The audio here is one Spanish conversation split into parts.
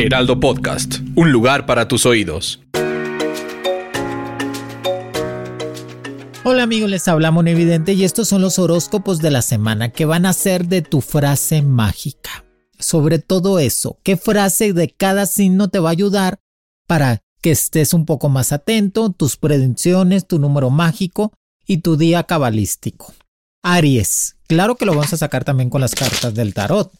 Heraldo Podcast, un lugar para tus oídos. Hola amigos, les habla Evidente y estos son los horóscopos de la semana que van a ser de tu frase mágica. Sobre todo eso, qué frase de cada signo te va a ayudar para que estés un poco más atento, tus predicciones, tu número mágico y tu día cabalístico. Aries, claro que lo vamos a sacar también con las cartas del tarot.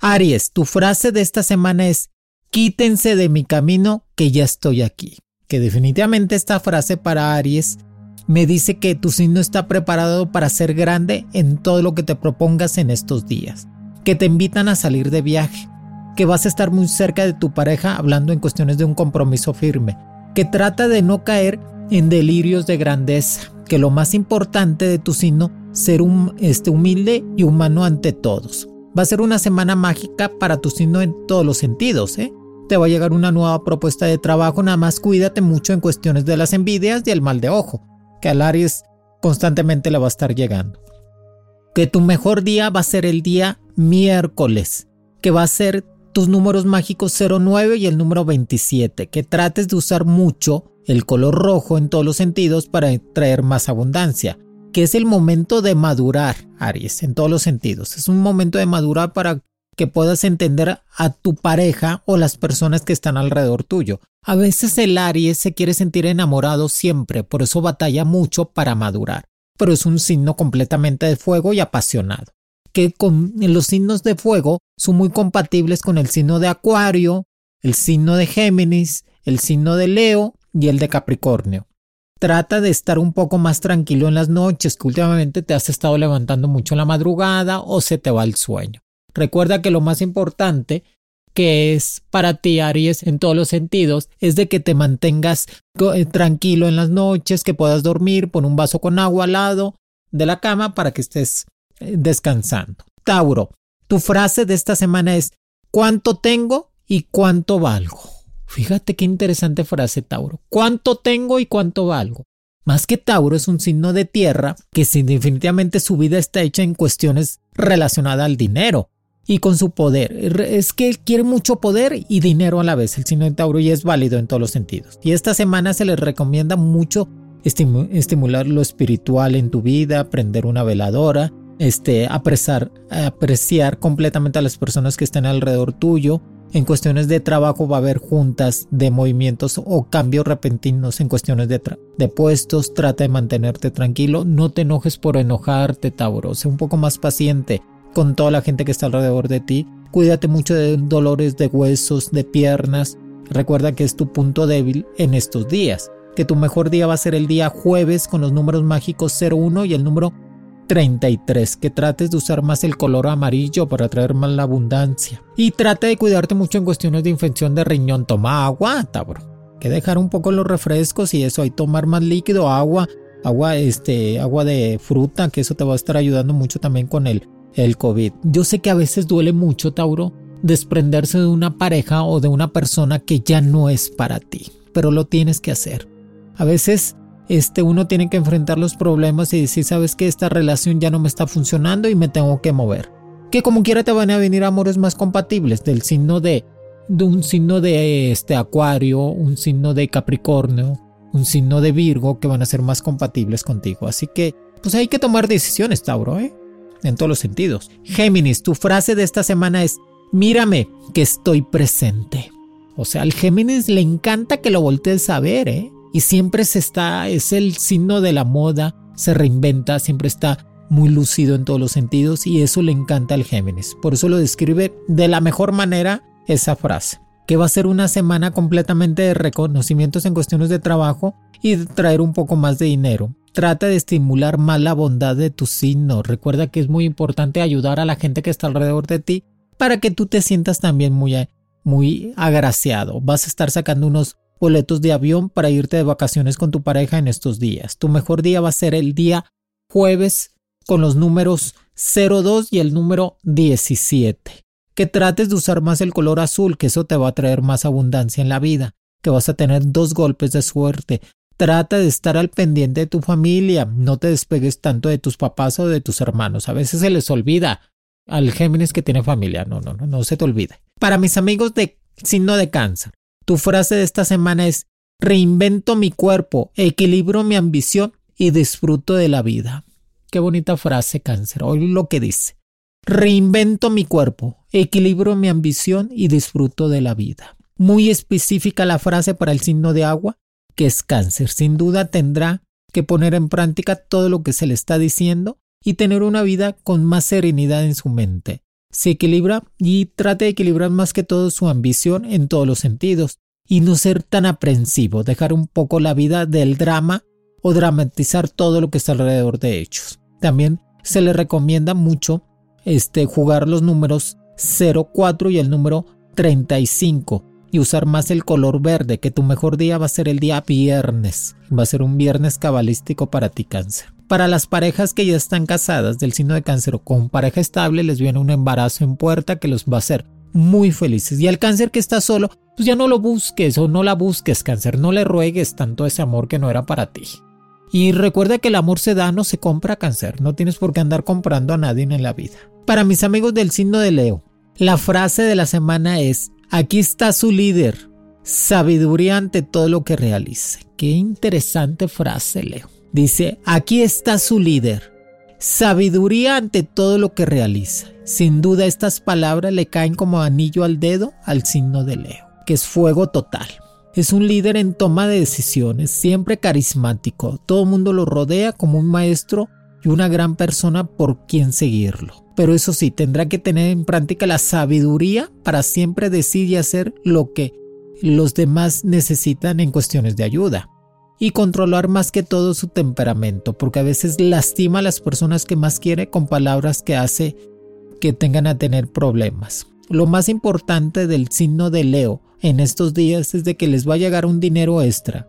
Aries, tu frase de esta semana es quítense de mi camino que ya estoy aquí. Que definitivamente esta frase para Aries me dice que tu signo está preparado para ser grande en todo lo que te propongas en estos días, que te invitan a salir de viaje, que vas a estar muy cerca de tu pareja hablando en cuestiones de un compromiso firme, que trata de no caer en delirios de grandeza, que lo más importante de tu signo ser este, humilde y humano ante todos. Va a ser una semana mágica para tu signo en todos los sentidos, ¿eh? Te va a llegar una nueva propuesta de trabajo, nada más cuídate mucho en cuestiones de las envidias y el mal de ojo, que al Aries constantemente le va a estar llegando. Que tu mejor día va a ser el día miércoles, que va a ser tus números mágicos 09 y el número 27, que trates de usar mucho el color rojo en todos los sentidos para traer más abundancia, que es el momento de madurar, Aries, en todos los sentidos. Es un momento de madurar para que puedas entender a tu pareja o las personas que están alrededor tuyo. A veces el Aries se quiere sentir enamorado siempre, por eso batalla mucho para madurar, pero es un signo completamente de fuego y apasionado que con los signos de fuego son muy compatibles con el signo de Acuario, el signo de Géminis, el signo de Leo y el de Capricornio. Trata de estar un poco más tranquilo en las noches, que últimamente te has estado levantando mucho en la madrugada o se te va el sueño. Recuerda que lo más importante que es para ti, Aries, en todos los sentidos, es de que te mantengas eh, tranquilo en las noches, que puedas dormir, pon un vaso con agua al lado de la cama para que estés descansando. Tauro, tu frase de esta semana es ¿cuánto tengo y cuánto valgo? Fíjate qué interesante frase, Tauro. ¿Cuánto tengo y cuánto valgo? Más que Tauro es un signo de tierra que definitivamente su vida está hecha en cuestiones relacionadas al dinero y con su poder. Es que él quiere mucho poder y dinero a la vez, el signo de Tauro, y es válido en todos los sentidos. Y esta semana se le recomienda mucho estimular lo espiritual en tu vida, aprender una veladora, este, apreciar, apreciar completamente a las personas que están alrededor tuyo. En cuestiones de trabajo va a haber juntas de movimientos o cambios repentinos en cuestiones de, de puestos. Trata de mantenerte tranquilo. No te enojes por enojarte, Tauro. Sé un poco más paciente con toda la gente que está alrededor de ti. Cuídate mucho de dolores de huesos, de piernas. Recuerda que es tu punto débil en estos días. Que tu mejor día va a ser el día jueves con los números mágicos 01 y el número 33, que trates de usar más el color amarillo para traer más la abundancia. Y trate de cuidarte mucho en cuestiones de infección de riñón. Toma agua, tabro. Que dejar un poco los refrescos y eso, hay tomar más líquido, agua, agua, este, agua de fruta, que eso te va a estar ayudando mucho también con el, el COVID. Yo sé que a veces duele mucho, Tauro, desprenderse de una pareja o de una persona que ya no es para ti, pero lo tienes que hacer. A veces este, uno tiene que enfrentar los problemas y decir, sabes que esta relación ya no me está funcionando y me tengo que mover. Que como quiera te van a venir amores más compatibles del signo de, de un signo de este acuario, un signo de capricornio, un signo de Virgo que van a ser más compatibles contigo. Así que, pues hay que tomar decisiones, Tauro, ¿eh? En todos los sentidos. Géminis, tu frase de esta semana es, mírame que estoy presente. O sea, al Géminis le encanta que lo voltees a ver, ¿eh? y siempre se está, es el signo de la moda, se reinventa, siempre está muy lúcido en todos los sentidos y eso le encanta al Géminis. Por eso lo describe de la mejor manera esa frase, que va a ser una semana completamente de reconocimientos en cuestiones de trabajo y de traer un poco más de dinero. Trata de estimular más la bondad de tu signo. Recuerda que es muy importante ayudar a la gente que está alrededor de ti para que tú te sientas también muy, muy agraciado. Vas a estar sacando unos boletos de avión para irte de vacaciones con tu pareja en estos días. Tu mejor día va a ser el día jueves con los números 02 y el número 17. Que trates de usar más el color azul, que eso te va a traer más abundancia en la vida, que vas a tener dos golpes de suerte. Trata de estar al pendiente de tu familia, no te despegues tanto de tus papás o de tus hermanos. A veces se les olvida al Géminis que tiene familia. No, no, no, no se te olvide. Para mis amigos de signo de cáncer, tu frase de esta semana es reinvento mi cuerpo, equilibro mi ambición y disfruto de la vida. Qué bonita frase, cáncer. Hoy lo que dice. Reinvento mi cuerpo, equilibro mi ambición y disfruto de la vida. Muy específica la frase para el signo de agua, que es cáncer. Sin duda tendrá que poner en práctica todo lo que se le está diciendo y tener una vida con más serenidad en su mente. Se equilibra y trate de equilibrar más que todo su ambición en todos los sentidos y no ser tan aprensivo, dejar un poco la vida del drama o dramatizar todo lo que está alrededor de ellos. También se le recomienda mucho este, jugar los números 04 y el número 35 y usar más el color verde, que tu mejor día va a ser el día viernes. Va a ser un viernes cabalístico para ti cáncer. Para las parejas que ya están casadas del signo de cáncer o con pareja estable les viene un embarazo en puerta que los va a hacer muy felices. Y al cáncer que está solo, pues ya no lo busques o no la busques cáncer, no le ruegues tanto ese amor que no era para ti. Y recuerda que el amor se da, no se compra cáncer, no tienes por qué andar comprando a nadie en la vida. Para mis amigos del signo de Leo, la frase de la semana es, aquí está su líder, sabiduría ante todo lo que realice. Qué interesante frase, Leo. Dice, aquí está su líder, sabiduría ante todo lo que realiza. Sin duda estas palabras le caen como anillo al dedo al signo de Leo, que es fuego total. Es un líder en toma de decisiones, siempre carismático. Todo el mundo lo rodea como un maestro y una gran persona por quien seguirlo. Pero eso sí, tendrá que tener en práctica la sabiduría para siempre decir y hacer lo que los demás necesitan en cuestiones de ayuda. Y controlar más que todo su temperamento, porque a veces lastima a las personas que más quiere con palabras que hace que tengan a tener problemas. Lo más importante del signo de Leo en estos días es de que les va a llegar un dinero extra,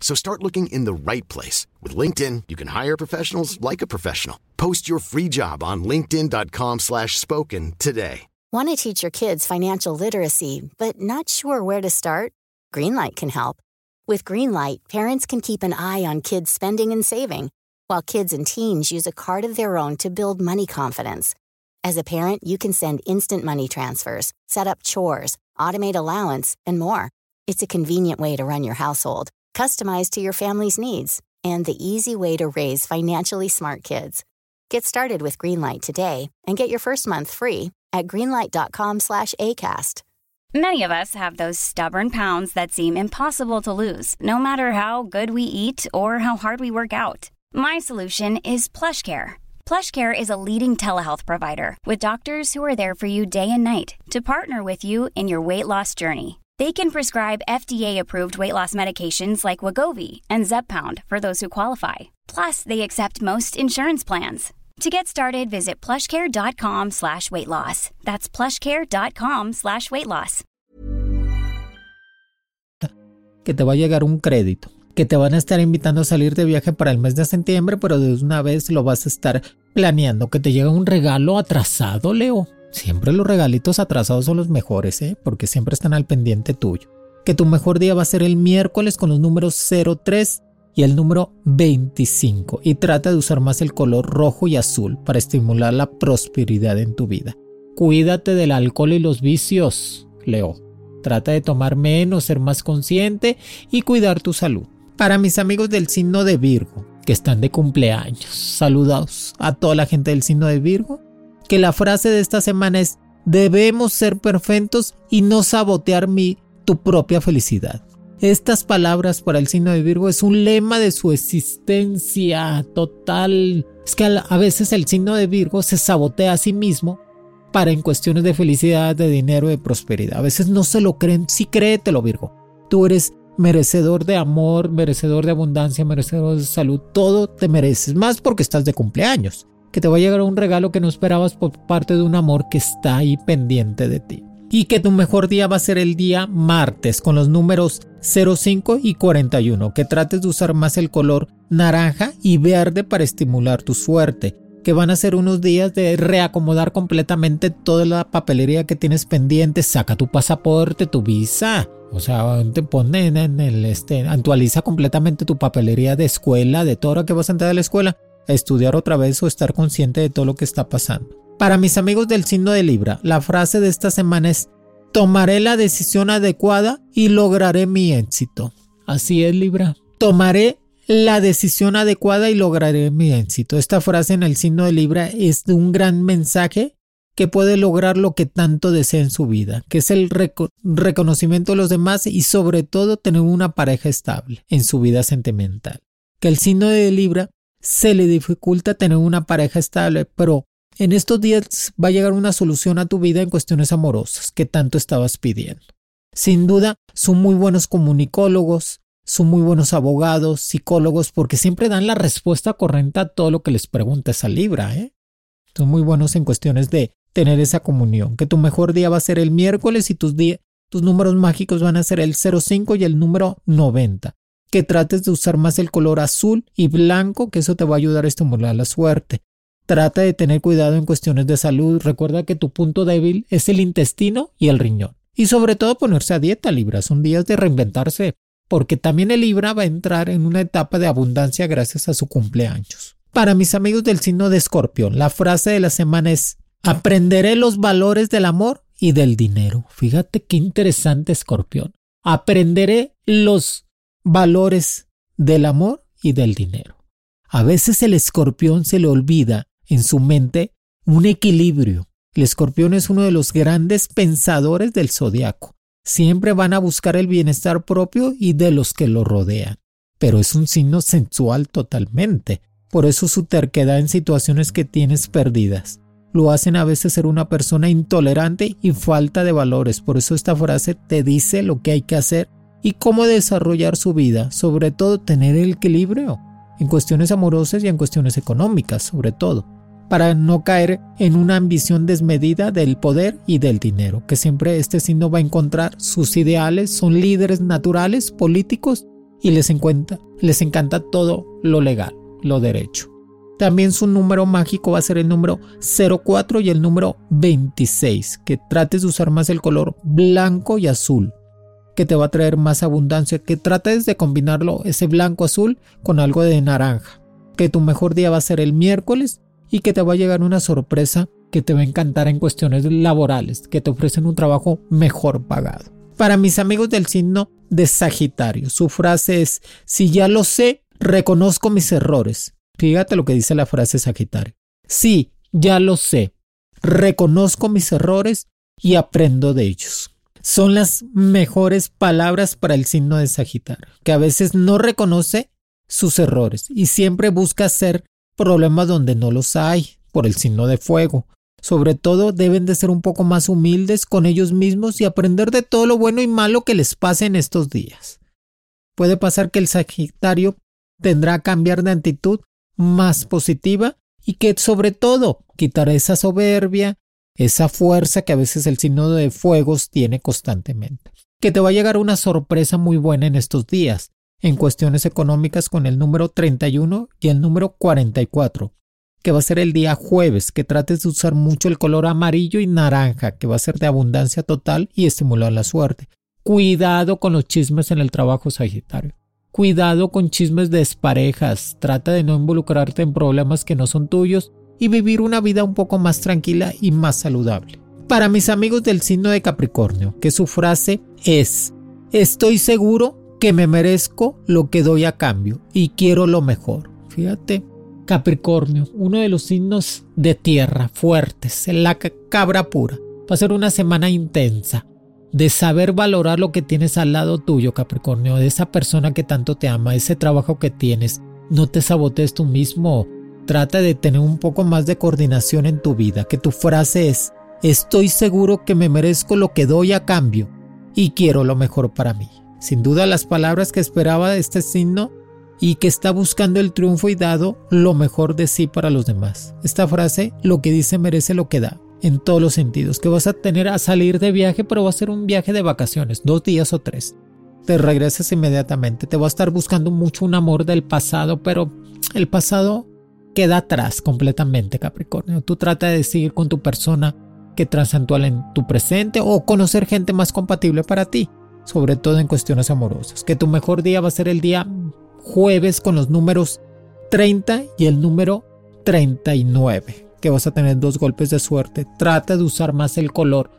So start looking in the right place. With LinkedIn, you can hire professionals like a professional. Post your free job on linkedin.com slash spoken today. Want to teach your kids financial literacy, but not sure where to start? Greenlight can help. With Greenlight, parents can keep an eye on kids' spending and saving, while kids and teens use a card of their own to build money confidence. As a parent, you can send instant money transfers, set up chores, automate allowance, and more. It's a convenient way to run your household, customized to your family's needs, and the easy way to raise financially smart kids. Get started with Greenlight today and get your first month free at greenlight.com/acast. Many of us have those stubborn pounds that seem impossible to lose, no matter how good we eat or how hard we work out. My solution is PlushCare PlushCare is a leading telehealth provider with doctors who are there for you day and night to partner with you in your weight loss journey. They can prescribe FDA-approved weight loss medications like Wagovi and Zepbound for those who qualify. Plus, they accept most insurance plans. To get started, visit plushcare.com slash weight loss. That's plushcare.com slash weight loss. Que te va a llegar un crédito. que te van a estar invitando a salir de viaje para el mes de septiembre, pero de una vez lo vas a estar planeando, que te llega un regalo atrasado, Leo. Siempre los regalitos atrasados son los mejores, ¿eh? porque siempre están al pendiente tuyo. Que tu mejor día va a ser el miércoles con los números 03 y el número 25 y trata de usar más el color rojo y azul para estimular la prosperidad en tu vida. Cuídate del alcohol y los vicios, Leo. Trata de tomar menos, ser más consciente y cuidar tu salud. Para mis amigos del signo de Virgo, que están de cumpleaños. Saludados a toda la gente del signo de Virgo. Que la frase de esta semana es, debemos ser perfectos y no sabotear mi, tu propia felicidad. Estas palabras para el signo de Virgo es un lema de su existencia total. Es que a veces el signo de Virgo se sabotea a sí mismo para en cuestiones de felicidad, de dinero, de prosperidad. A veces no se lo creen, sí créetelo Virgo. Tú eres merecedor de amor, merecedor de abundancia, merecedor de salud, todo te mereces, más porque estás de cumpleaños, que te va a llegar un regalo que no esperabas por parte de un amor que está ahí pendiente de ti. Y que tu mejor día va a ser el día martes con los números 05 y 41, que trates de usar más el color naranja y verde para estimular tu suerte. Que van a ser unos días de reacomodar completamente toda la papelería que tienes pendiente, saca tu pasaporte, tu visa, o sea, te ponen en el este, actualiza completamente tu papelería de escuela, de todo lo que vas a entrar a la escuela, estudiar otra vez o estar consciente de todo lo que está pasando. Para mis amigos del signo de Libra, la frase de esta semana es tomaré la decisión adecuada y lograré mi éxito. Así es, Libra. Tomaré la decisión adecuada y lograré mi éxito. Esta frase en el signo de Libra es de un gran mensaje que puede lograr lo que tanto desea en su vida, que es el reconocimiento de los demás y sobre todo tener una pareja estable en su vida sentimental. Que el signo de Libra se le dificulta tener una pareja estable, pero en estos días va a llegar una solución a tu vida en cuestiones amorosas que tanto estabas pidiendo. Sin duda, son muy buenos comunicólogos, son muy buenos abogados, psicólogos, porque siempre dan la respuesta correcta a todo lo que les preguntes a Libra. ¿eh? Son muy buenos en cuestiones de tener esa comunión, que tu mejor día va a ser el miércoles y tus, tus números mágicos van a ser el 05 y el número 90. Que trates de usar más el color azul y blanco, que eso te va a ayudar a estimular la suerte. Trata de tener cuidado en cuestiones de salud. Recuerda que tu punto débil es el intestino y el riñón. Y sobre todo ponerse a dieta, Libra. Son días de reinventarse porque también el Libra va a entrar en una etapa de abundancia gracias a su cumpleaños. Para mis amigos del signo de Escorpión, la frase de la semana es Aprenderé los valores del amor y del dinero. Fíjate qué interesante Escorpión. Aprenderé los valores del amor y del dinero. A veces el escorpión se le olvida en su mente un equilibrio. El escorpión es uno de los grandes pensadores del zodiaco siempre van a buscar el bienestar propio y de los que lo rodean. Pero es un signo sensual totalmente. Por eso su terquedad en situaciones que tienes perdidas. Lo hacen a veces ser una persona intolerante y falta de valores. Por eso esta frase te dice lo que hay que hacer y cómo desarrollar su vida. Sobre todo tener el equilibrio en cuestiones amorosas y en cuestiones económicas, sobre todo para no caer en una ambición desmedida del poder y del dinero, que siempre este signo va a encontrar sus ideales, son líderes naturales, políticos y les, encanta, les encanta todo lo legal, lo derecho. También su número mágico va a ser el número 04 y el número 26, que trates de usar más el color blanco y azul, que te va a traer más abundancia, que trates de combinarlo ese blanco azul con algo de naranja, que tu mejor día va a ser el miércoles y que te va a llegar una sorpresa que te va a encantar en cuestiones laborales, que te ofrecen un trabajo mejor pagado. Para mis amigos del signo de Sagitario, su frase es, si ya lo sé, reconozco mis errores. Fíjate lo que dice la frase Sagitario. Sí, ya lo sé, reconozco mis errores y aprendo de ellos. Son las mejores palabras para el signo de Sagitario, que a veces no reconoce sus errores y siempre busca ser problemas donde no los hay, por el signo de fuego. Sobre todo deben de ser un poco más humildes con ellos mismos y aprender de todo lo bueno y malo que les pase en estos días. Puede pasar que el Sagitario tendrá que cambiar de actitud más positiva y que sobre todo quitará esa soberbia, esa fuerza que a veces el signo de fuegos tiene constantemente. Que te va a llegar una sorpresa muy buena en estos días en cuestiones económicas con el número 31 y el número 44, que va a ser el día jueves, que trates de usar mucho el color amarillo y naranja, que va a ser de abundancia total y estimular la suerte. Cuidado con los chismes en el trabajo Sagitario. Cuidado con chismes de desparejas. Trata de no involucrarte en problemas que no son tuyos y vivir una vida un poco más tranquila y más saludable. Para mis amigos del signo de Capricornio, que su frase es, estoy seguro que me merezco lo que doy a cambio y quiero lo mejor. Fíjate, Capricornio, uno de los signos de tierra fuertes, la cabra pura. Va a ser una semana intensa de saber valorar lo que tienes al lado tuyo, Capricornio, de esa persona que tanto te ama, ese trabajo que tienes. No te sabotees tú mismo. Trata de tener un poco más de coordinación en tu vida, que tu frase es, estoy seguro que me merezco lo que doy a cambio y quiero lo mejor para mí. Sin duda las palabras que esperaba de este signo y que está buscando el triunfo y dado lo mejor de sí para los demás. Esta frase, lo que dice merece lo que da, en todos los sentidos, que vas a tener a salir de viaje, pero va a ser un viaje de vacaciones, dos días o tres. Te regresas inmediatamente, te va a estar buscando mucho un amor del pasado, pero el pasado queda atrás completamente, Capricornio. Tú trata de seguir con tu persona que transantual en tu presente o conocer gente más compatible para ti, sobre todo en cuestiones amorosas. Que tu mejor día va a ser el día jueves con los números 30 y el número 39, que vas a tener dos golpes de suerte. Trata de usar más el color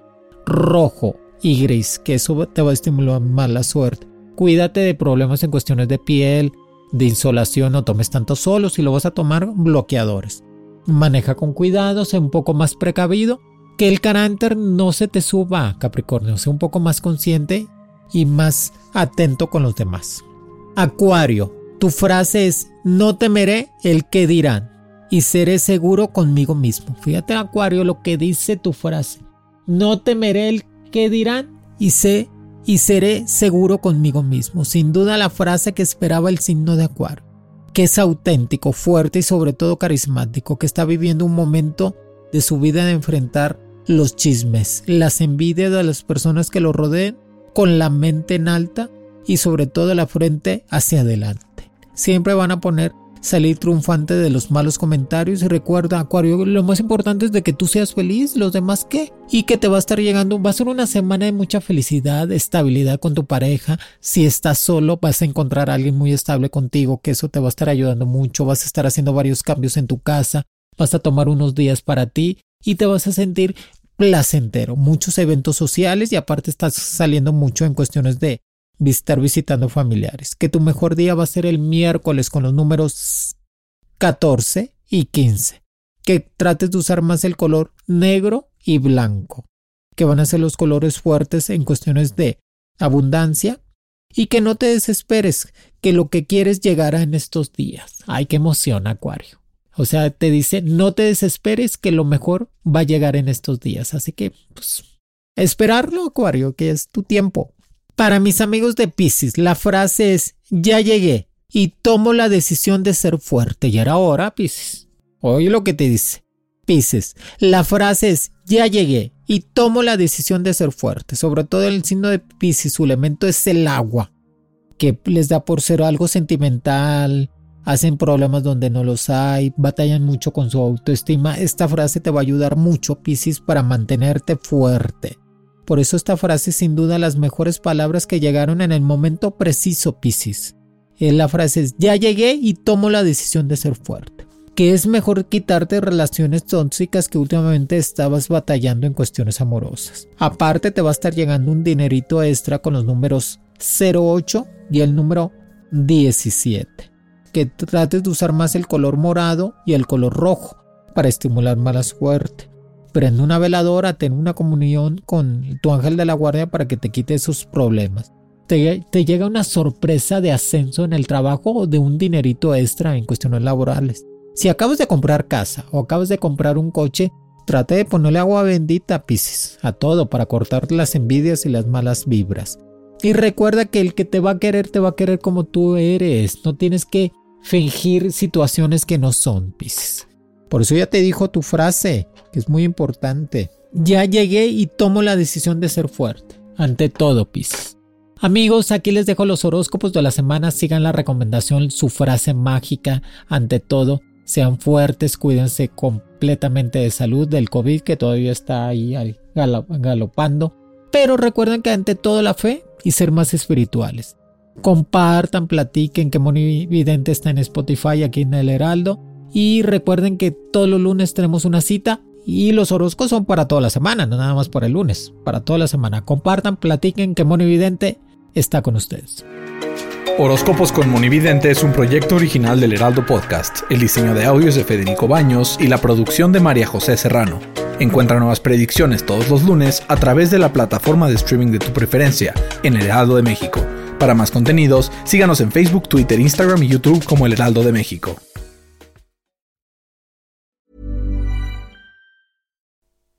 rojo y gris, que eso te va a estimular más la suerte. Cuídate de problemas en cuestiones de piel, de insolación, no tomes tanto solo, si lo vas a tomar, bloqueadores. Maneja con cuidado, sé un poco más precavido, que el carácter no se te suba, Capricornio, sé un poco más consciente y más atento con los demás. Acuario, tu frase es no temeré el que dirán y seré seguro conmigo mismo. Fíjate Acuario lo que dice tu frase. No temeré el que dirán y sé y seré seguro conmigo mismo. Sin duda la frase que esperaba el signo de Acuario, que es auténtico, fuerte y sobre todo carismático, que está viviendo un momento de su vida de enfrentar los chismes, las envidias de las personas que lo rodeen con la mente en alta y sobre todo la frente hacia adelante. Siempre van a poner salir triunfante de los malos comentarios. Y recuerda Acuario lo más importante es de que tú seas feliz, los demás qué. Y que te va a estar llegando, va a ser una semana de mucha felicidad, estabilidad con tu pareja, si estás solo vas a encontrar a alguien muy estable contigo que eso te va a estar ayudando mucho, vas a estar haciendo varios cambios en tu casa, vas a tomar unos días para ti y te vas a sentir placentero, muchos eventos sociales y aparte estás saliendo mucho en cuestiones de estar visitando familiares. Que tu mejor día va a ser el miércoles con los números 14 y 15. Que trates de usar más el color negro y blanco, que van a ser los colores fuertes en cuestiones de abundancia y que no te desesperes, que lo que quieres llegará en estos días. Ay, qué emoción, Acuario. O sea, te dice, no te desesperes, que lo mejor va a llegar en estos días. Así que, pues, esperarlo, Acuario, que es tu tiempo. Para mis amigos de Pisces, la frase es ya llegué y tomo la decisión de ser fuerte. Y era hora, Pisces. Oye lo que te dice. Pisces, la frase es ya llegué y tomo la decisión de ser fuerte. Sobre todo el signo de Pisces, su elemento es el agua, que les da por ser algo sentimental, hacen problemas donde no los hay, batallan mucho con su autoestima. Esta frase te va a ayudar mucho, Pisces, para mantenerte fuerte. Por eso esta frase es sin duda las mejores palabras que llegaron en el momento preciso, Piscis. Eh, la frase es, ya llegué y tomo la decisión de ser fuerte. Que es mejor quitarte relaciones tóxicas que últimamente estabas batallando en cuestiones amorosas. Aparte te va a estar llegando un dinerito extra con los números 08 y el número 17. Que trates de usar más el color morado y el color rojo para estimular mala suerte prende una veladora, ten una comunión con tu ángel de la guardia para que te quite esos problemas. Te, te, llega una sorpresa de ascenso en el trabajo o de un dinerito extra en cuestiones laborales. Si acabas de comprar casa o acabas de comprar un coche, trate de ponerle agua bendita, Pisces, a todo para cortar las envidias y las malas vibras. Y recuerda que el que te va a querer te va a querer como tú eres. No tienes que fingir situaciones que no son, Pisces. Por eso ya te dijo tu frase, que es muy importante. Ya llegué y tomo la decisión de ser fuerte. Ante todo, Pisces. Amigos, aquí les dejo los horóscopos de la semana. Sigan la recomendación, su frase mágica. Ante todo, sean fuertes, cuídense completamente de salud del COVID que todavía está ahí galopando. Pero recuerden que ante todo la fe y ser más espirituales. Compartan, platiquen que Moni Vidente está en Spotify aquí en El Heraldo y recuerden que todos los lunes tenemos una cita y los horóscopos son para toda la semana, no nada más para el lunes, para toda la semana. Compartan, platiquen que Mono Evidente está con ustedes. Horóscopos con Monividente es un proyecto original del Heraldo Podcast. El diseño de audio es de Federico Baños y la producción de María José Serrano. Encuentra nuevas predicciones todos los lunes a través de la plataforma de streaming de tu preferencia en El Heraldo de México. Para más contenidos, síganos en Facebook, Twitter, Instagram y YouTube como El Heraldo de México.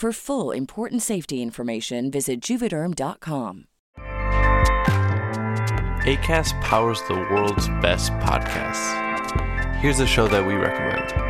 For full important safety information, visit juvederm.com. ACAST powers the world's best podcasts. Here's a show that we recommend.